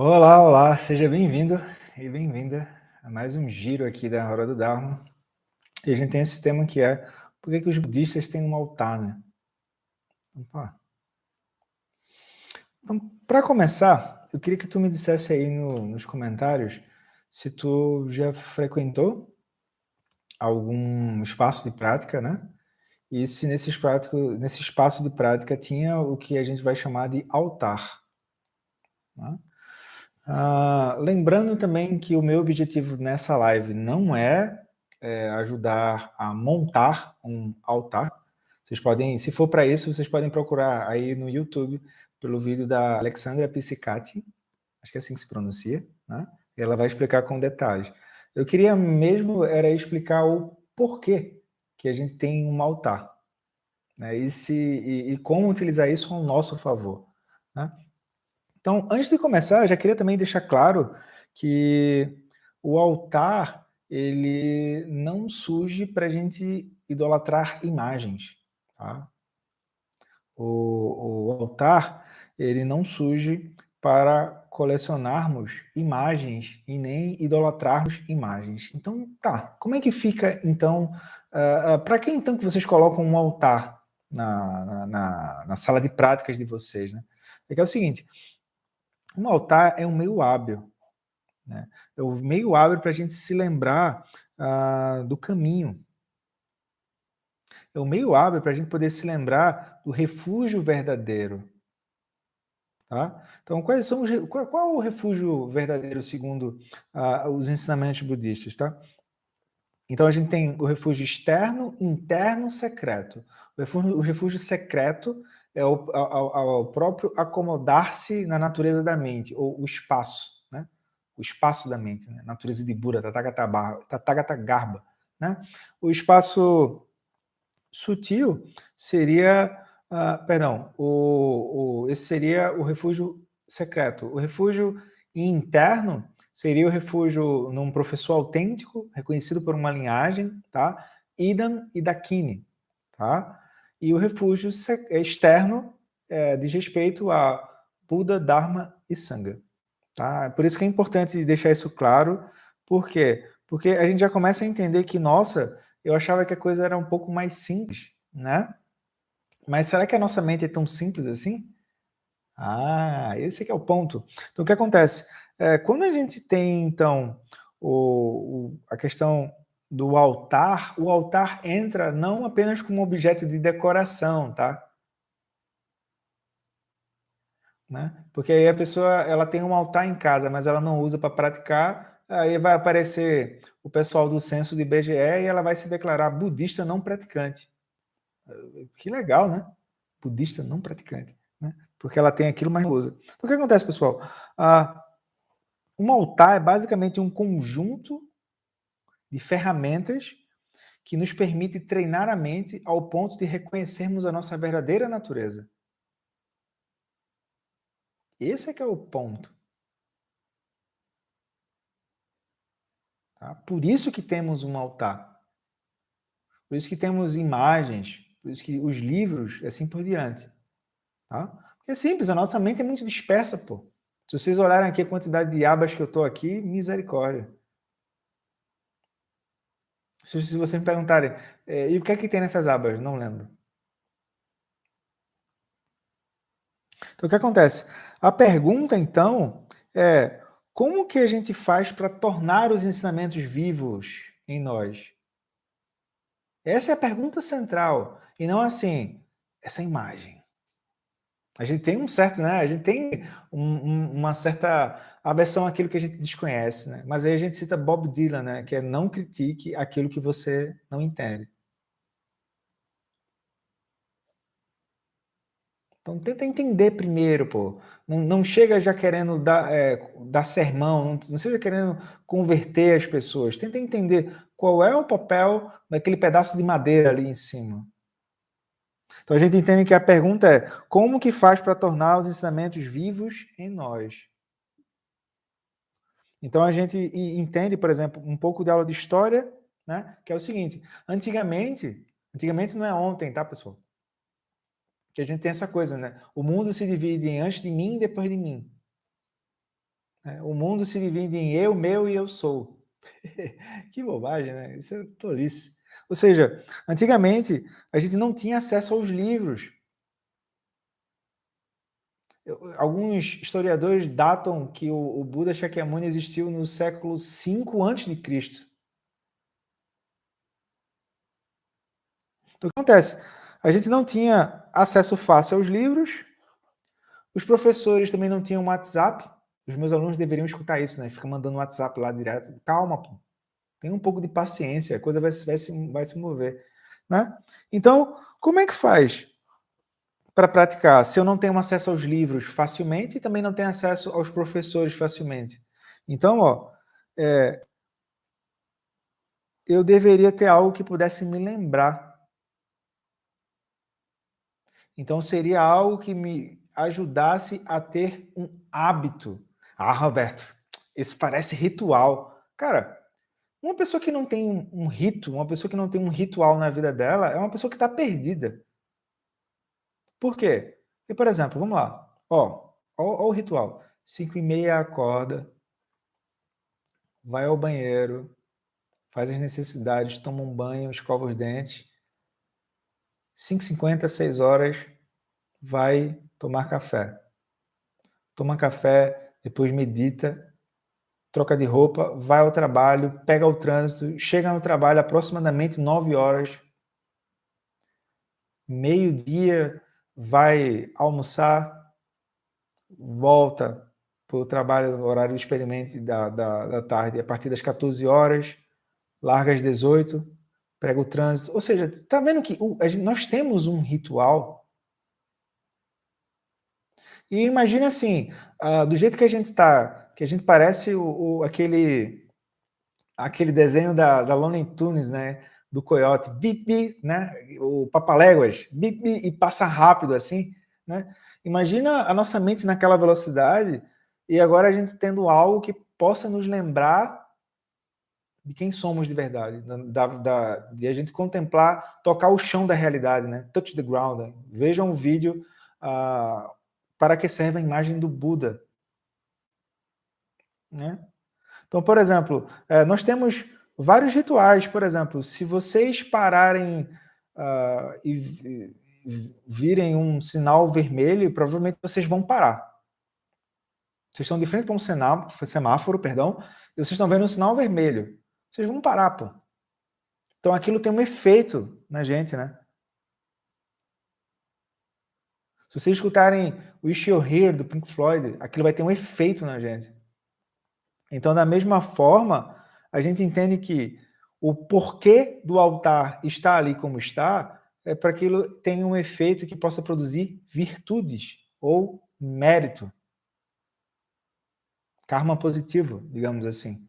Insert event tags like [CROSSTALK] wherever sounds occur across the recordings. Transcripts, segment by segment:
Olá, olá, seja bem-vindo e bem-vinda a mais um giro aqui da Hora do Dharma. E a gente tem esse tema que é por que, que os budistas têm um altar, né? Então, para começar, eu queria que tu me dissesse aí no, nos comentários se tu já frequentou algum espaço de prática, né? E se nesse, nesse espaço de prática tinha o que a gente vai chamar de altar. Né? Ah, lembrando também que o meu objetivo nessa live não é, é ajudar a montar um altar. Vocês podem, se for para isso, vocês podem procurar aí no YouTube pelo vídeo da Alexandra Piscicati, acho que é assim que se pronuncia, né? E ela vai explicar com detalhes. Eu queria mesmo era explicar o porquê que a gente tem um altar, né? E, se, e, e como utilizar isso ao nosso favor. Né? Então, antes de começar, eu já queria também deixar claro que o altar ele não surge para a gente idolatrar imagens. Tá? O, o altar ele não surge para colecionarmos imagens e nem idolatrarmos imagens. Então, tá. Como é que fica então? Uh, uh, para que então que vocês colocam um altar na, na, na, na sala de práticas de vocês, né? É que é o seguinte: um altar é um meio hábil. Né? É o meio hábil para a gente se lembrar uh, do caminho. É o meio hábil para a gente poder se lembrar do refúgio verdadeiro. Tá? Então, quais são os, qual, qual é o refúgio verdadeiro segundo uh, os ensinamentos budistas? Tá? Então, a gente tem o refúgio externo, interno, secreto. O refúgio, o refúgio secreto é o, ao, ao próprio acomodar-se na natureza da mente, ou o espaço, né? O espaço da mente, né? Natureza de Buda, Tathagata Garba, né? O espaço sutil seria, uh, perdão, o, o, esse seria o refúgio secreto. O refúgio interno seria o refúgio num professor autêntico, reconhecido por uma linhagem, tá? Idan e Dakini, tá? E o refúgio externo é, diz respeito a Buda, Dharma e Sangha. Tá? Por isso que é importante deixar isso claro. Por quê? Porque a gente já começa a entender que, nossa, eu achava que a coisa era um pouco mais simples, né? Mas será que a nossa mente é tão simples assim? Ah, esse é o ponto. Então, o que acontece? É, quando a gente tem, então, o, o, a questão do altar, o altar entra não apenas como objeto de decoração, tá? Né? Porque aí a pessoa ela tem um altar em casa, mas ela não usa para praticar, aí vai aparecer o pessoal do censo de IBGE e ela vai se declarar budista não praticante. Que legal, né? Budista não praticante, né? Porque ela tem aquilo, mas não usa. Então, o que acontece, pessoal? Ah, um altar é basicamente um conjunto de ferramentas que nos permite treinar a mente ao ponto de reconhecermos a nossa verdadeira natureza. Esse é que é o ponto. Tá? Por isso que temos um altar. Por isso que temos imagens, por isso que os livros, assim por diante. Tá? Porque é simples, a nossa mente é muito dispersa, pô. Se vocês olharem aqui a quantidade de abas que eu estou aqui, misericórdia. Se, se você me perguntarem, é, e o que é que tem nessas abas? Não lembro. Então, o que acontece? A pergunta, então, é como que a gente faz para tornar os ensinamentos vivos em nós? Essa é a pergunta central. E não assim, essa imagem. A gente tem um certo, né? A gente tem um, um, uma certa aversão àquilo que a gente desconhece, né? Mas aí a gente cita Bob Dylan, né? Que é não critique aquilo que você não entende. Então tenta entender primeiro, pô. Não, não chega já querendo dar, é, dar sermão, não, não seja querendo converter as pessoas. Tenta entender qual é o papel daquele pedaço de madeira ali em cima. Então a gente entende que a pergunta é: como que faz para tornar os ensinamentos vivos em nós? Então a gente entende, por exemplo, um pouco de aula de história, né? Que é o seguinte: antigamente, antigamente não é ontem, tá, pessoal? Que a gente tem essa coisa, né? O mundo se divide em antes de mim e depois de mim. É, o mundo se divide em eu, meu e eu sou. [LAUGHS] que bobagem, né? Isso é tolice. Ou seja, antigamente a gente não tinha acesso aos livros. Alguns historiadores datam que o, Buda Shakyamuni existiu no século V a.C. Então, o que acontece? A gente não tinha acesso fácil aos livros, os professores também não tinham WhatsApp. Os meus alunos deveriam escutar isso, né? Fica mandando WhatsApp lá direto. Calma, pô. Tem um pouco de paciência, a coisa vai, vai, se, vai se mover. Né? Então, como é que faz para praticar se eu não tenho acesso aos livros facilmente também não tenho acesso aos professores facilmente? Então, ó, é, eu deveria ter algo que pudesse me lembrar. Então, seria algo que me ajudasse a ter um hábito. Ah, Roberto, isso parece ritual. Cara, uma pessoa que não tem um, um rito, uma pessoa que não tem um ritual na vida dela, é uma pessoa que está perdida. Por quê? E, por exemplo, vamos lá. Ó, ó, ó o ritual. 5 e meia acorda, vai ao banheiro, faz as necessidades, toma um banho, escova os dentes. 5h50, 6 horas, vai tomar café. Toma café, depois medita, troca de roupa, vai ao trabalho, pega o trânsito, chega no trabalho aproximadamente 9 horas. Meio-dia, vai almoçar, volta para o trabalho, horário do experimento da, da, da tarde, a partir das 14 horas, larga às 18, prega o trânsito. Ou seja, está vendo que nós temos um ritual e imagine assim, uh, do jeito que a gente está, que a gente parece o, o, aquele aquele desenho da, da Looney Tunes, né? Do coiote, bip, bip, né? O papaléguas, bip, bip, e passa rápido assim, né? Imagina a nossa mente naquela velocidade e agora a gente tendo algo que possa nos lembrar de quem somos de verdade, da, da, de a gente contemplar, tocar o chão da realidade, né? Touch the ground. Né? Vejam um vídeo, uh, para que serve a imagem do Buda. Né? Então, por exemplo, é, nós temos vários rituais. Por exemplo, se vocês pararem uh, e, e virem um sinal vermelho, provavelmente vocês vão parar. Vocês estão de frente para um semáforo, semáforo, perdão, e vocês estão vendo um sinal vermelho. Vocês vão parar, pô. Então aquilo tem um efeito na gente, né? Se vocês escutarem Wish You're Here do Pink Floyd, aquilo vai ter um efeito na gente. Então, da mesma forma, a gente entende que o porquê do altar estar ali como está é para que aquilo tenha um efeito que possa produzir virtudes ou mérito. Karma positivo, digamos assim.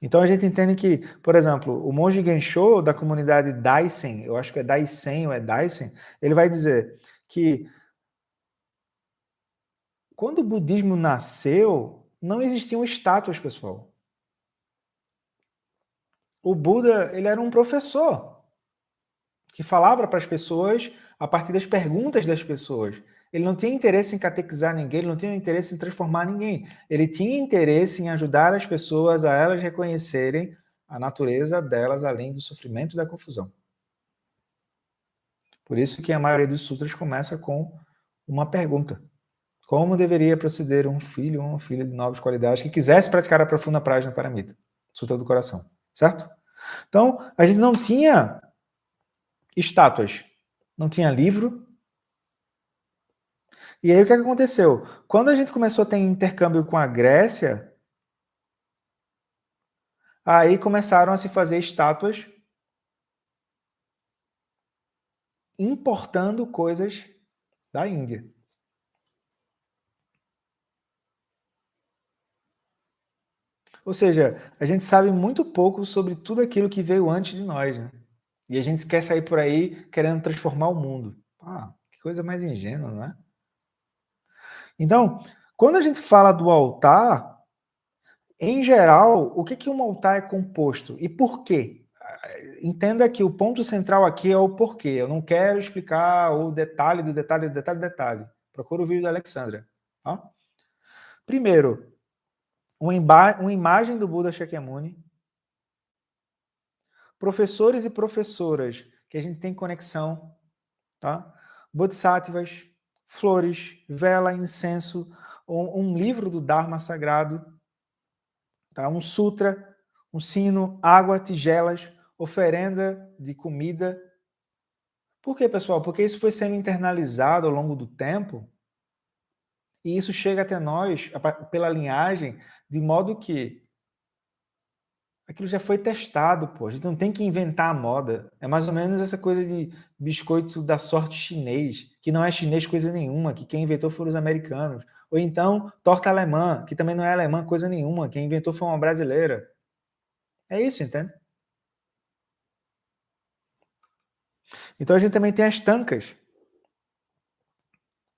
Então a gente entende que, por exemplo, o monge Gensho da comunidade Daisen, eu acho que é Daisen ou é Daisen, ele vai dizer que quando o budismo nasceu, não existiam estátuas, pessoal. O Buda, ele era um professor que falava para as pessoas a partir das perguntas das pessoas. Ele não tinha interesse em catequizar ninguém, ele não tinha interesse em transformar ninguém. Ele tinha interesse em ajudar as pessoas a elas reconhecerem a natureza delas além do sofrimento e da confusão. Por isso que a maioria dos sutras começa com uma pergunta. Como deveria proceder um filho ou uma filha de novas qualidades que quisesse praticar a profunda prática paramita? Sutra do coração, certo? Então, a gente não tinha estátuas, não tinha livro, e aí o que, é que aconteceu? Quando a gente começou a ter intercâmbio com a Grécia, aí começaram a se fazer estátuas importando coisas da Índia. Ou seja, a gente sabe muito pouco sobre tudo aquilo que veio antes de nós, né? E a gente quer sair por aí querendo transformar o mundo. Ah, que coisa mais ingênua, não é? Então, quando a gente fala do altar, em geral, o que, que um altar é composto e por quê? Entenda que o ponto central aqui é o porquê. Eu não quero explicar o detalhe do detalhe do detalhe do detalhe. Procura o vídeo da Alexandra. Tá? Primeiro, uma, uma imagem do Buda Shakyamuni, professores e professoras que a gente tem conexão, tá? Bodhisattvas, flores, vela, incenso, um, um livro do Dharma sagrado, tá? Um sutra, um sino, água, tigelas, oferenda de comida. Por quê, pessoal? Porque isso foi sendo internalizado ao longo do tempo e isso chega até nós pela linhagem, de modo que aquilo já foi testado, pô. A gente não tem que inventar a moda. É mais ou menos essa coisa de biscoito da sorte chinês, que não é chinês coisa nenhuma, que quem inventou foram os americanos. Ou então, torta alemã, que também não é alemã coisa nenhuma, quem inventou foi uma brasileira. É isso, entende? Então a gente também tem as tancas,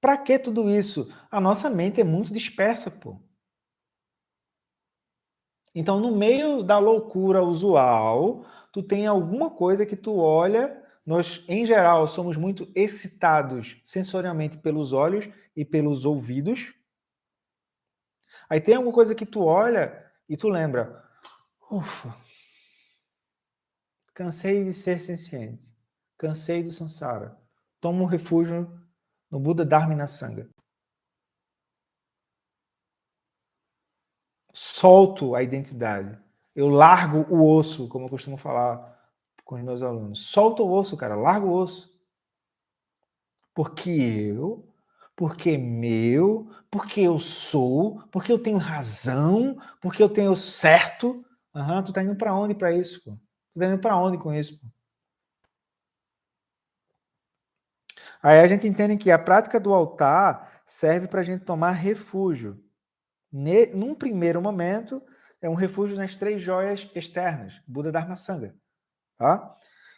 para que tudo isso? A nossa mente é muito dispersa, pô. Então, no meio da loucura usual, tu tem alguma coisa que tu olha. Nós, em geral, somos muito excitados sensorialmente pelos olhos e pelos ouvidos. Aí tem alguma coisa que tu olha e tu lembra, ufa, cansei de ser senciente, cansei do samsara, tomo um refúgio no Buda Dharma Sangha. Solto a identidade. Eu largo o osso, como eu costumo falar com os meus alunos. Solta o osso, cara, larga o osso. Porque eu, porque meu, porque eu sou, porque eu tenho razão, porque eu tenho certo. Aham, uhum, tu tá indo para onde para isso, pô? Tu tá indo para onde com isso, pô? Aí a gente entende que a prática do altar serve para a gente tomar refúgio. Ne, num primeiro momento, é um refúgio nas três joias externas, Buda Dharma Sangha. Tá?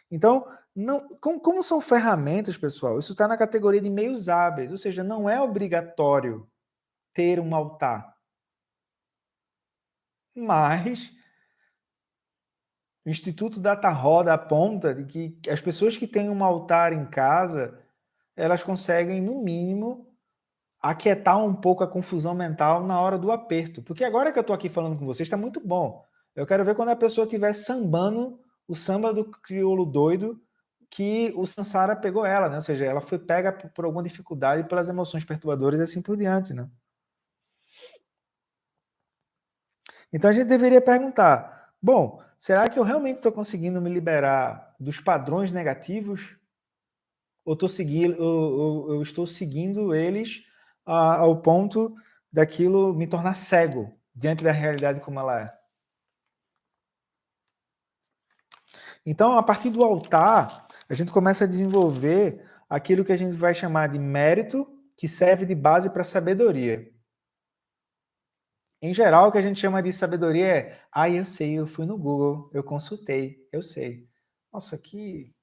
Então, não, como, como são ferramentas, pessoal, isso está na categoria de meios hábeis, ou seja, não é obrigatório ter um altar. Mas o Instituto Data Roda aponta que as pessoas que têm um altar em casa elas conseguem, no mínimo, aquietar um pouco a confusão mental na hora do aperto. Porque agora que eu estou aqui falando com vocês, está muito bom. Eu quero ver quando a pessoa estiver sambando o samba do crioulo doido que o Sansara pegou ela, né? Ou seja, ela foi pega por alguma dificuldade pelas emoções perturbadoras e assim por diante, né? Então a gente deveria perguntar: bom, será que eu realmente estou conseguindo me liberar dos padrões negativos ou, tô seguindo, ou, eu estou seguindo eles a, ao ponto daquilo me tornar cego diante da realidade como ela é. Então, a partir do altar, a gente começa a desenvolver aquilo que a gente vai chamar de mérito, que serve de base para sabedoria. Em geral, o que a gente chama de sabedoria é: ah, eu sei, eu fui no Google, eu consultei, eu sei. Nossa, que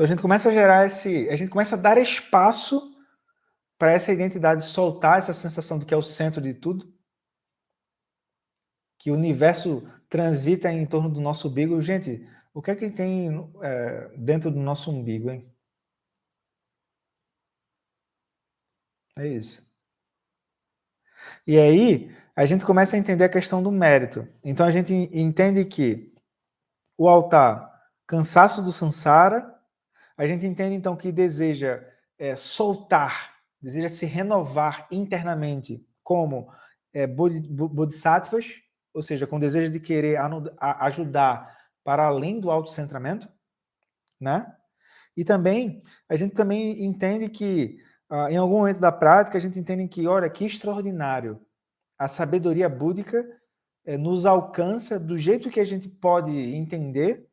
Então a gente começa a gerar esse, a gente começa a dar espaço para essa identidade soltar essa sensação de que é o centro de tudo, que o universo transita em torno do nosso umbigo. Gente, o que é que tem é, dentro do nosso umbigo, hein? É isso. E aí, a gente começa a entender a questão do mérito. Então, a gente entende que o altar, cansaço do sansara, a gente entende então que deseja é, soltar, deseja se renovar internamente como é, bodhisattvas, ou seja, com desejo de querer ajudar para além do autocentramento, né? E também, a gente também entende que, ah, em algum momento da prática, a gente entende que, olha, que extraordinário, a sabedoria búdica é, nos alcança do jeito que a gente pode entender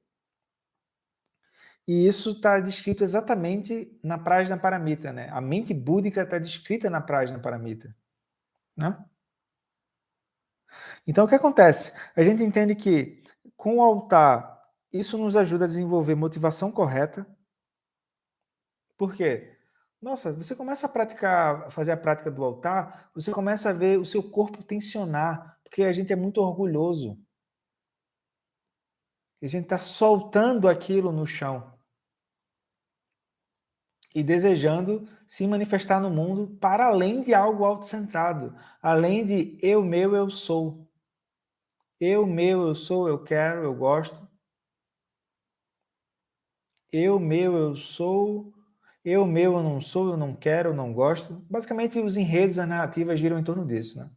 e isso está descrito exatamente na Prajna Paramita, né? A mente búdica está descrita na Prajna Paramita, né? Então, o que acontece? A gente entende que com o altar, isso nos ajuda a desenvolver motivação correta. Por quê? Nossa, você começa a praticar, fazer a prática do altar, você começa a ver o seu corpo tensionar, porque a gente é muito orgulhoso. A gente está soltando aquilo no chão. E desejando se manifestar no mundo para além de algo autocentrado, além de eu, meu, eu sou. Eu, meu, eu sou, eu quero, eu gosto. Eu, meu, eu sou. Eu, meu, eu não sou, eu não quero, eu não gosto. Basicamente, os enredos, as narrativas giram em torno disso. Né?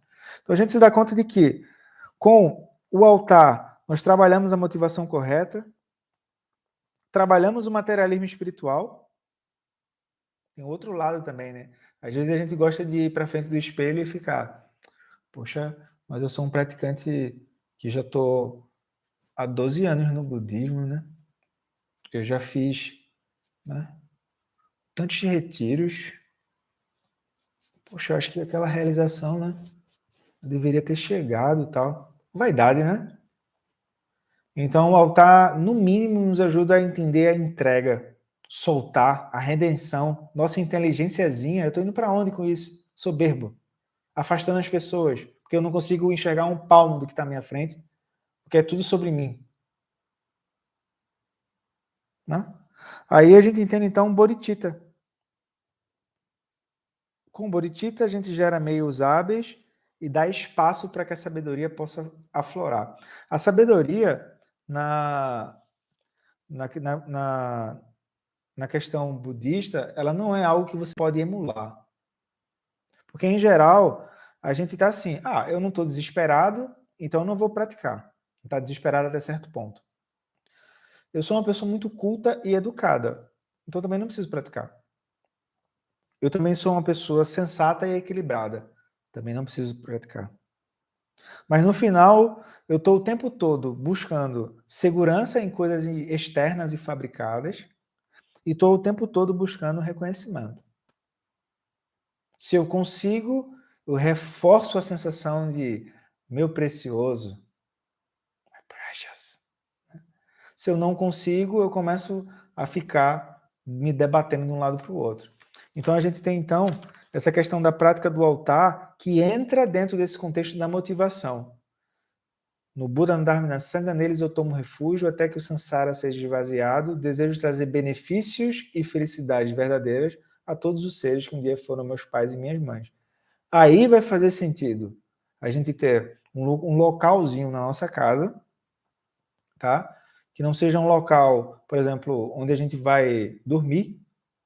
Então, a gente se dá conta de que, com o altar, nós trabalhamos a motivação correta, trabalhamos o materialismo espiritual, tem outro lado também, né? Às vezes a gente gosta de ir para frente do espelho e ficar, poxa, mas eu sou um praticante que já estou há 12 anos no budismo, né? Eu já fiz né, tantos retiros. Poxa, eu acho que aquela realização, né? Deveria ter chegado tal. Vaidade, né? Então, o altar, no mínimo, nos ajuda a entender a entrega soltar, a redenção, nossa inteligênciazinha. Eu estou indo para onde com isso? Soberbo. Afastando as pessoas, porque eu não consigo enxergar um palmo do que está à minha frente, porque é tudo sobre mim. Né? Aí a gente entende então Boritita. Com Boritita a gente gera meios hábeis e dá espaço para que a sabedoria possa aflorar. A sabedoria na, na, na questão budista, ela não é algo que você pode emular. Porque, em geral, a gente está assim: ah, eu não estou desesperado, então eu não vou praticar. Está desesperado até certo ponto. Eu sou uma pessoa muito culta e educada, então também não preciso praticar. Eu também sou uma pessoa sensata e equilibrada, também não preciso praticar. Mas no final, eu estou o tempo todo buscando segurança em coisas externas e fabricadas e estou o tempo todo buscando reconhecimento. Se eu consigo, eu reforço a sensação de meu precioso, my precious. Né? Se eu não consigo, eu começo a ficar me debatendo de um lado para o outro. Então a gente tem então essa questão da prática do altar que entra dentro desse contexto da motivação. No Buda Dharma Sangha, neles eu tomo refúgio até que o Sansara seja esvaziado. Desejo trazer benefícios e felicidades verdadeiras a todos os seres que um dia foram meus pais e minhas mães. Aí vai fazer sentido a gente ter um, um localzinho na nossa casa, tá? Que não seja um local, por exemplo, onde a gente vai dormir,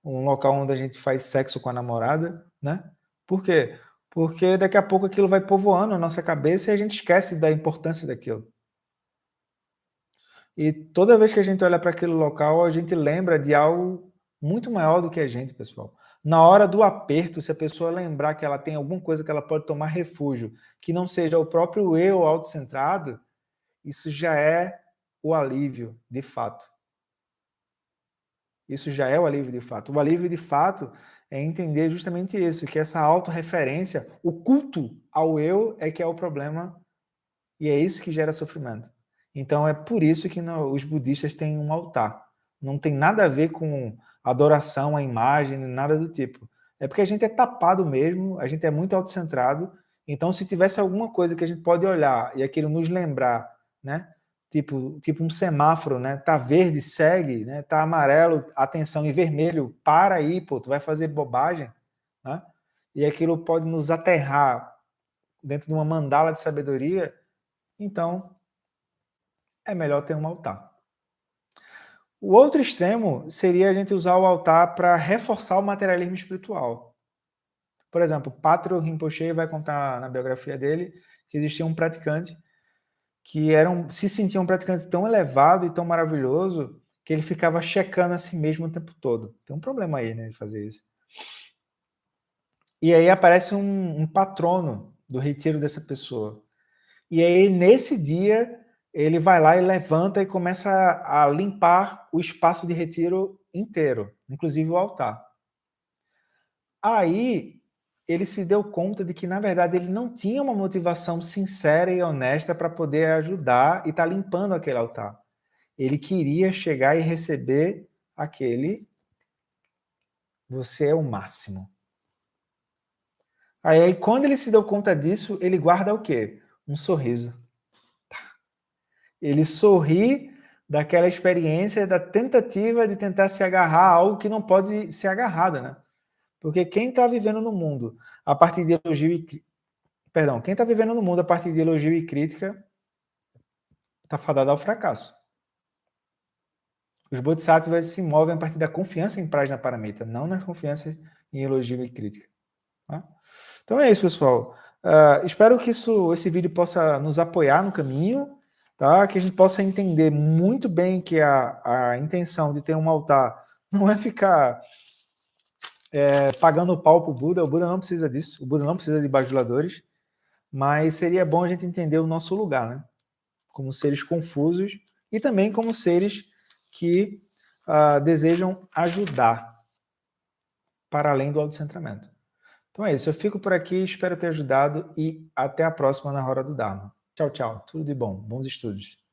um local onde a gente faz sexo com a namorada, né? Por quê? Porque daqui a pouco aquilo vai povoando a nossa cabeça e a gente esquece da importância daquilo. E toda vez que a gente olha para aquele local, a gente lembra de algo muito maior do que a gente, pessoal. Na hora do aperto, se a pessoa lembrar que ela tem alguma coisa que ela pode tomar refúgio, que não seja o próprio eu autocentrado, isso já é o alívio de fato. Isso já é o alívio de fato. O alívio de fato é entender justamente isso, que essa autorreferência, o culto ao eu é que é o problema e é isso que gera sofrimento. Então é por isso que no, os budistas têm um altar. Não tem nada a ver com adoração à imagem, nada do tipo. É porque a gente é tapado mesmo, a gente é muito autocentrado. Então, se tivesse alguma coisa que a gente pode olhar e aquilo nos lembrar, né? Tipo, tipo um semáforo, né? Tá verde, segue, né? Tá amarelo, atenção, e vermelho, para aí, pô, tu vai fazer bobagem, né? E aquilo pode nos aterrar dentro de uma mandala de sabedoria, então é melhor ter um altar. O outro extremo seria a gente usar o altar para reforçar o materialismo espiritual. Por exemplo, Patro Rinpoche vai contar na biografia dele que existia um praticante que eram, se sentia um praticante tão elevado e tão maravilhoso que ele ficava checando a si mesmo o tempo todo. Tem um problema aí, né, de fazer isso. E aí aparece um, um patrono do retiro dessa pessoa. E aí, nesse dia, ele vai lá e levanta e começa a, a limpar o espaço de retiro inteiro, inclusive o altar. Aí ele se deu conta de que, na verdade, ele não tinha uma motivação sincera e honesta para poder ajudar e estar tá limpando aquele altar. Ele queria chegar e receber aquele. Você é o máximo. Aí, quando ele se deu conta disso, ele guarda o quê? Um sorriso. Tá. Ele sorri daquela experiência, da tentativa de tentar se agarrar a algo que não pode ser agarrado, né? Porque quem está vivendo no mundo a partir de elogio e perdão, quem está vivendo no mundo a partir de elogio e crítica está fadado ao fracasso. Os bodhisattvas se movem a partir da confiança em Prajna Paramita, não na confiança em elogio e crítica. Tá? Então é isso, pessoal. Uh, espero que isso, esse vídeo possa nos apoiar no caminho, tá? que a gente possa entender muito bem que a, a intenção de ter um altar não é ficar é, pagando pau para o Buda. O Buda não precisa disso. O Buda não precisa de bajuladores. Mas seria bom a gente entender o nosso lugar, né? Como seres confusos e também como seres que uh, desejam ajudar para além do autocentramento. Então é isso. Eu fico por aqui, espero ter ajudado e até a próxima na Hora do Dharma. Tchau, tchau. Tudo de bom. Bons estudos.